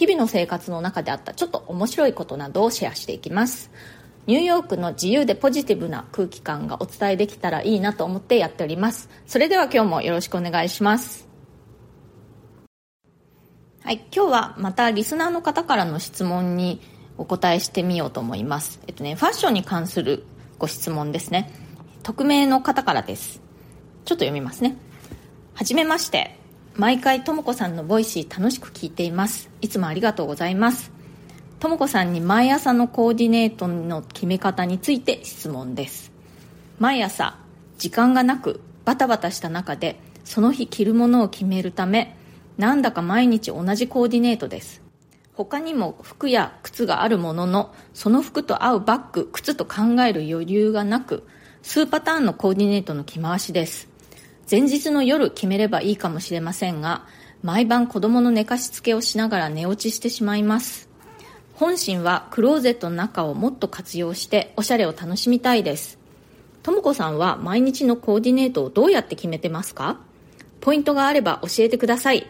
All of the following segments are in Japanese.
日々の生活の中であったちょっと面白いことなどをシェアしていきます。ニューヨークの自由でポジティブな空気感がお伝えできたらいいなと思ってやっております。それでは今日もよろしくお願いします。はい今日はまたリスナーの方からの質問にお答えしてみようと思います。えっとねファッションに関するご質問ですね。匿名の方からです。ちょっと読みますね。はじめまして。毎回とも子さんの Voicy 楽しく聞いています。いつもありがとうございます。とも子さんに毎朝のコーディネートの決め方について質問です。毎朝時間がなくバタバタした中でその日着るものを決めるためなんだか毎日同じコーディネートです。他にも服や靴があるもののその服と合うバッグ靴と考える余裕がなく数パターンのコーディネートの着回しです。前日の夜決めればいいかもしれませんが毎晩子供の寝かしつけをしながら寝落ちしてしまいます。本心はクローゼットの中をもっと活用しておしゃれを楽しみたいです。とも子さんは毎日のコーディネートをどうやって決めてますか？ポイントがあれば教えてください。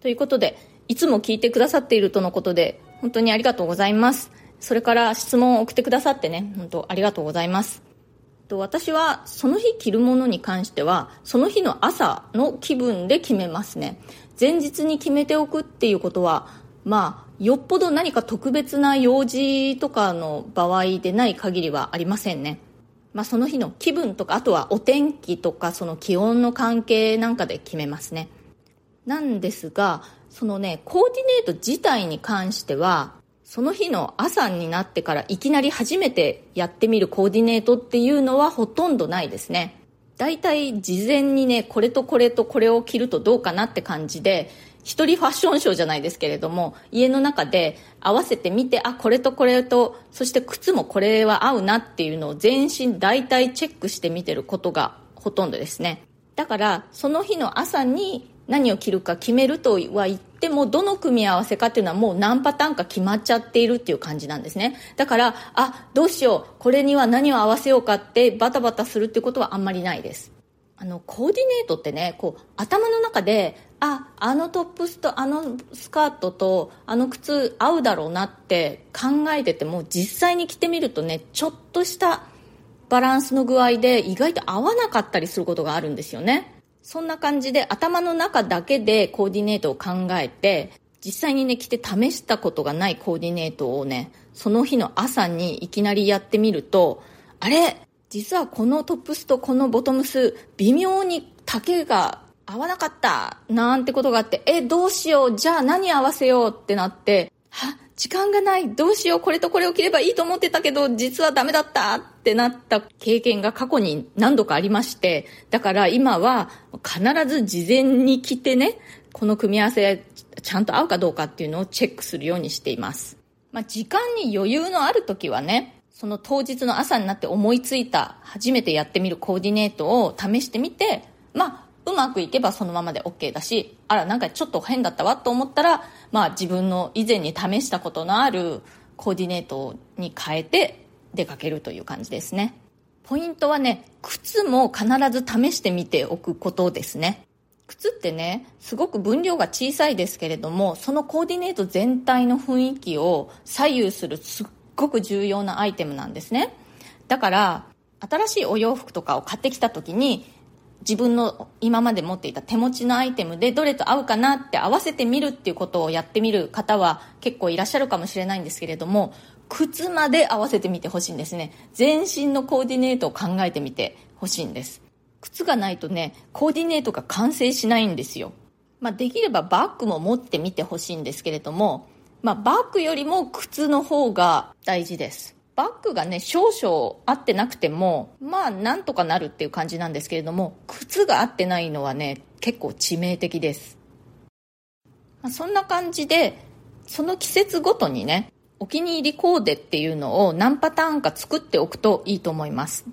ということでいつも聞いてくださっているとのことで本当にありがとうございます。それから質問を送ってくださってね本当ありがとうございます。と私はその日着るものに関してはその日の朝の気分で決めますね。前日に決めておくっていうことはまあよっぽど何か特別な用事とかの場合でない限りはありませんね。まあ、その日の気分とかあとはお天気とかその気温の関係なんかで決めますね。なんですがそのねコーディネート自体に関してはその日の朝になってからいきなり初めてやってみるコーディネートっていうのはほとんどないですね。大体事前にね、これとこれとこれを着るとどうかなって感じで、一人ファッションショーじゃないですけれども、家の中で合わせてみて、あ、これとこれと、そして靴もこれは合うなっていうのを全身大体チェックしてみてることがほとんどですね。だから、その日の朝に何を着るか決めるとは言ってもどの組み合わせかっていうのはもう何パターンか決まっちゃっているっていう感じなんですね。だからあどうしようこれには何を合わせようかってバタバタするってことはあんまりないです。あのコーディネートってねこう頭の中でああのトップスとあのスカートとあの靴合うだろうなって考えてても実際に着てみるとねちょっとしたバランスの具合で意外と合わなかったりすることがあるんですよね。そんな感じで頭の中だけでコーディネートを考えて、実際にね、着て試したことがないコーディネートをね、その日の朝にいきなりやってみると、あれ？実はこのトップスとこのボトムス、微妙に丈が合わなかったなんてことがあって、え、どうしよう？じゃあ何合わせよう？ってなって、は、時間がない、どうしよう、これとこれを着ればいいと思ってたけど、実はダメだったってなった経験が過去に何度かありまして、だから今は必ず事前に着てね、この組み合わせちゃんと合うかどうかっていうのをチェックするようにしています。まあ、時間に余裕のある時はね、その当日の朝になって思いついた初めてやってみるコーディネートを試してみて、まあ、うまくいけばそのままで OK だしあらなんかちょっと変だったわと思ったら、まあ、自分の以前に試したことのあるコーディネートに変えて出かけるという感じですね。ポイントはね靴も必ず試してみておくことですね。靴ってねすごく分量が小さいですけれどもそのコーディネート全体の雰囲気を左右するすっごく重要なアイテムなんですね。だから新しいお洋服とかを買ってきた時に自分の今まで持っていた手持ちのアイテムでどれと合うかなって合わせてみるっていうことをやってみる方は結構いらっしゃるかもしれないんですけれども靴まで合わせてみてほしいんですね。全身のコーディネートを考えてみてほしいんです。靴がないとねコーディネートが完成しないんですよ、まあ、できればバッグも持ってみてほしいんですけれども、まあ、バッグよりも靴の方が大事です。バッグがね、少々合ってなくても、まあ、なんとかなるっていう感じなんですけれども、靴が合ってないのはね、結構致命的です。まあ、そんな感じで、その季節ごとにね、お気に入りコーデっていうのを何パターンか作っておくといいと思います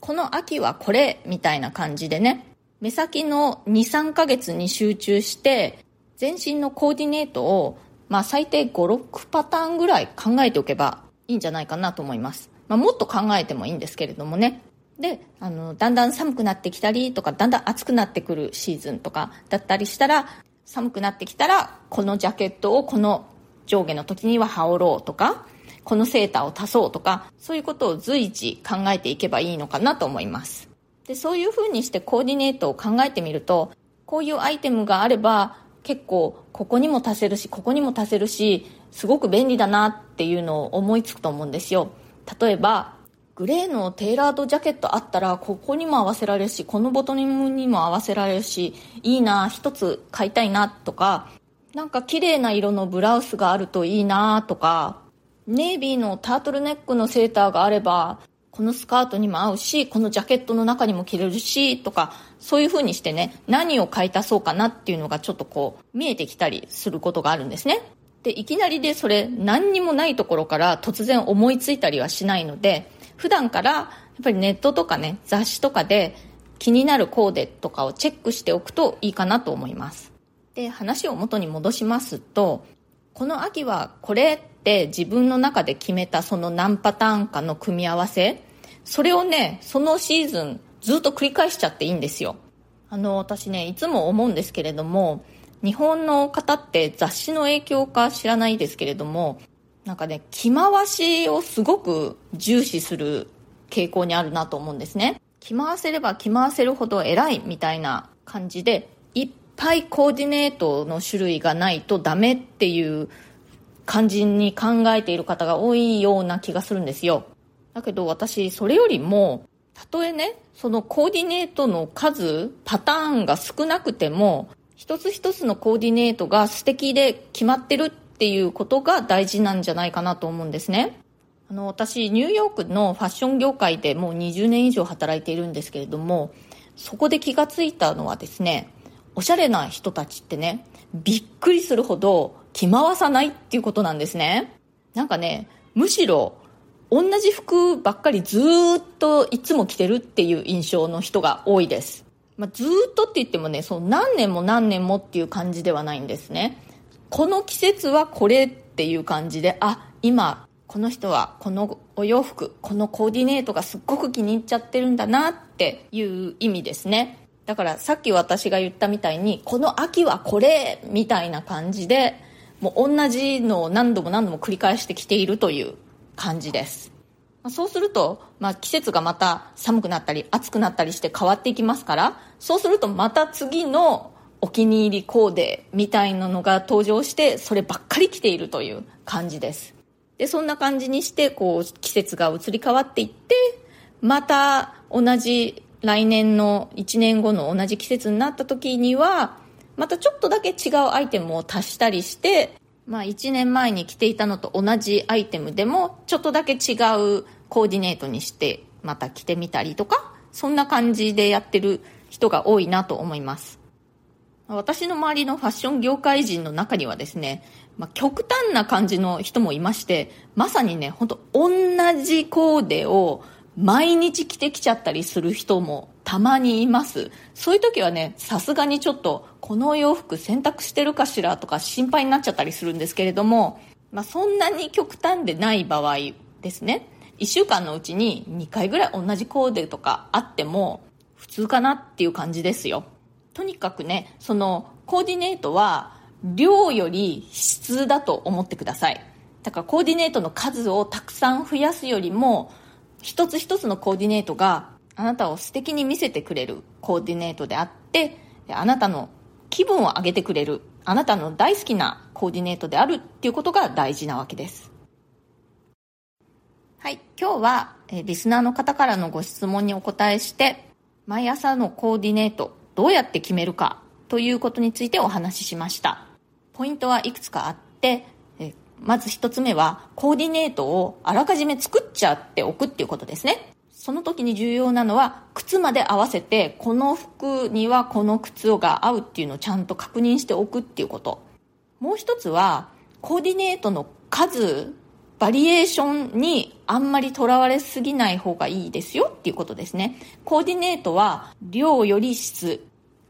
この秋はこれみたいな感じでね目先の23ヶ月に集中して全身のコーディネートを、まあ、最低56パターンぐらい考えておけばいいんじゃないかなと思います、まあ、もっと考えてもいいんですけれどもね。であのだんだん寒くなってきたりとかだんだん暑くなってくるシーズンとかだったりしたら寒くなってきたらこのジャケットをこの上下の時には羽織ろうとかこのセーターを足そうとかそういうことを随時考えていけばいいのかなと思います。でそういうふうにしてコーディネートを考えてみるとこういうアイテムがあれば結構ここにも足せるしここにも足せるしすごく便利だなっていうのを思いつくと思うんですよ。例えばグレーのテーラードジャケットあったらここにも合わせられるしこのボトムにも合わせられるしいいな一つ買いたいなとかなんか綺麗な色のブラウスがあるといいなとかネイビーのタートルネックのセーターがあればこのスカートにも合うしこのジャケットの中にも着れるしとかそういう風にしてね何を買い足そうかなっていうのがちょっとこう見えてきたりすることがあるんですね。でいきなりでそれ何にもないところから突然思いついたりはしないので普段からやっぱりネットとかね雑誌とかで気になるコーデとかをチェックしておくといいかなと思います。で話を元に戻しますとこの秋はこれって自分の中で決めたその何パターンかの組み合わせそれをねそのシーズンずっと繰り返しちゃっていいんですよ。あの私ねいつも思うんですけれども日本の方って雑誌の影響か知らないですけれどもなんかね着回しをすごく重視する傾向にあるなと思うんですね。着回せれば着回せるほど偉いみたいな感じでいっぱいコーディネートの種類がないとダメっていう感じに考えている方が多いような気がするんですよ。だけど私それよりもたとえねそのコーディネートの数パターンが少なくても一つ一つのコーディネートが素敵で決まってるっていうことが大事なんじゃないかなと思うんですね。あの私ニューヨークのファッション業界でもう20年以上働いているんですけれどもそこで気がついたのはですねおしゃれな人たちってねびっくりするほど着回さないっていうことなんですね。なんかねむしろ同じ服ばっかりずっといつも着てるっていう印象の人が多いです、まあ、ずっとって言ってもねその何年も何年もっていう感じではないんですね。この季節はこれっていう感じであ今この人はこのお洋服このコーディネートがすっごく気に入っちゃってるんだなっていう意味ですね。だからさっき私が言ったみたいにこの秋はこれみたいな感じでもう同じのを何度も何度も繰り返してきているという感じです。そうすると、まあ、季節がまた寒くなったり暑くなったりして変わっていきますからそうするとまた次のお気に入りコーデみたいなのが登場してそればっかり着ているという感じです。でそんな感じにしてこう季節が移り変わっていってまた同じ来年の1年後の同じ季節になった時にはまたちょっとだけ違うアイテムを足したりして、まあ、1年前に着ていたのと同じアイテムでもちょっとだけ違うコーディネートにしてまた着てみたりとかそんな感じでやってる人が多いなと思います。私の周りのファッション業界人の中にはですね、まあ、極端な感じの人もいましてまさにね本当同じコーデを毎日着てきちゃったりする人もたまにいます。そういう時はねさすがにちょっとこのお洋服洗濯してるかしらとか心配になっちゃったりするんですけれども、まあ、そんなに極端でない場合ですね。1週間のうちに2回ぐらい同じコーデとかあっても普通かなっていう感じですよ。とにかくねそのコーディネートは量より質だと思ってください。だからコーディネートの数をたくさん増やすよりも一つ一つのコーディネートがあなたを素敵に見せてくれるコーディネートであってあなたの気分を上げてくれるあなたの大好きなコーディネートであるっていうことが大事なわけですはい今日はリスナーの方からのご質問にお答えして毎朝のコーディネートどうやって決めるかということについてお話ししましたポイントはいくつかあってまず一つ目は、コーディネートをあらかじめ作っちゃっておくっていうことですね。その時に重要なのは、靴まで合わせて、この服にはこの靴が合うっていうのをちゃんと確認しておくっていうこと。もう一つは、コーディネートの数バリエーションにあんまりとらわれすぎない方がいいですよっていうことですね。コーディネートは量より質。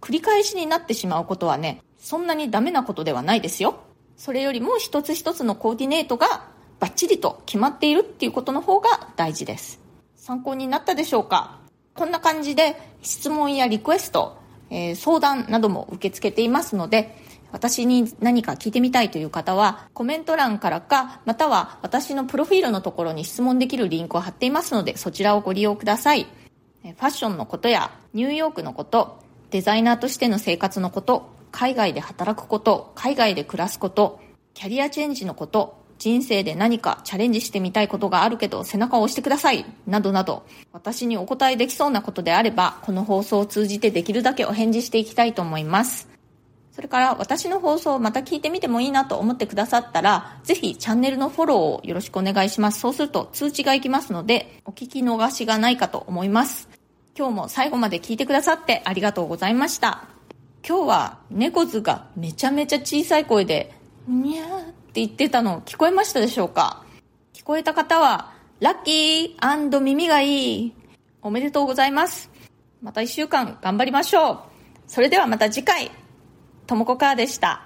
繰り返しになってしまうことはね、そんなにダメなことではないですよ。それよりも一つ一つのコーディネートがバッチリと決まっているっていうことの方が大事です。参考になったでしょうか？こんな感じで質問やリクエスト、えー、相談なども受け付けていますので、私に何か聞いてみたいという方は、コメント欄からか、または私のプロフィールのところに質問できるリンクを貼っていますので、そちらをご利用ください。ファッションのことや、ニューヨークのこと、デザイナーとしての生活のこと、海外で働くこと、海外で暮らすこと、キャリアチェンジのこと、人生で何かチャレンジしてみたいことがあるけど背中を押してください。などなど。私にお答えできそうなことであればこの放送を通じてできるだけお返事していきたいと思います。それから私の放送をまた聞いてみてもいいなと思ってくださったらぜひチャンネルのフォローをよろしくお願いします。そうすると通知がいきますのでお聞き逃しがないかと思います。今日も最後まで聞いてくださってありがとうございました。今日は猫図がめちゃめちゃ小さい声でにゃーって言ってたの聞こえましたでしょうか？聞こえた方は、ラッキー耳がいい。おめでとうございます。また一週間頑張りましょう。それではまた次回、ともこかーでした。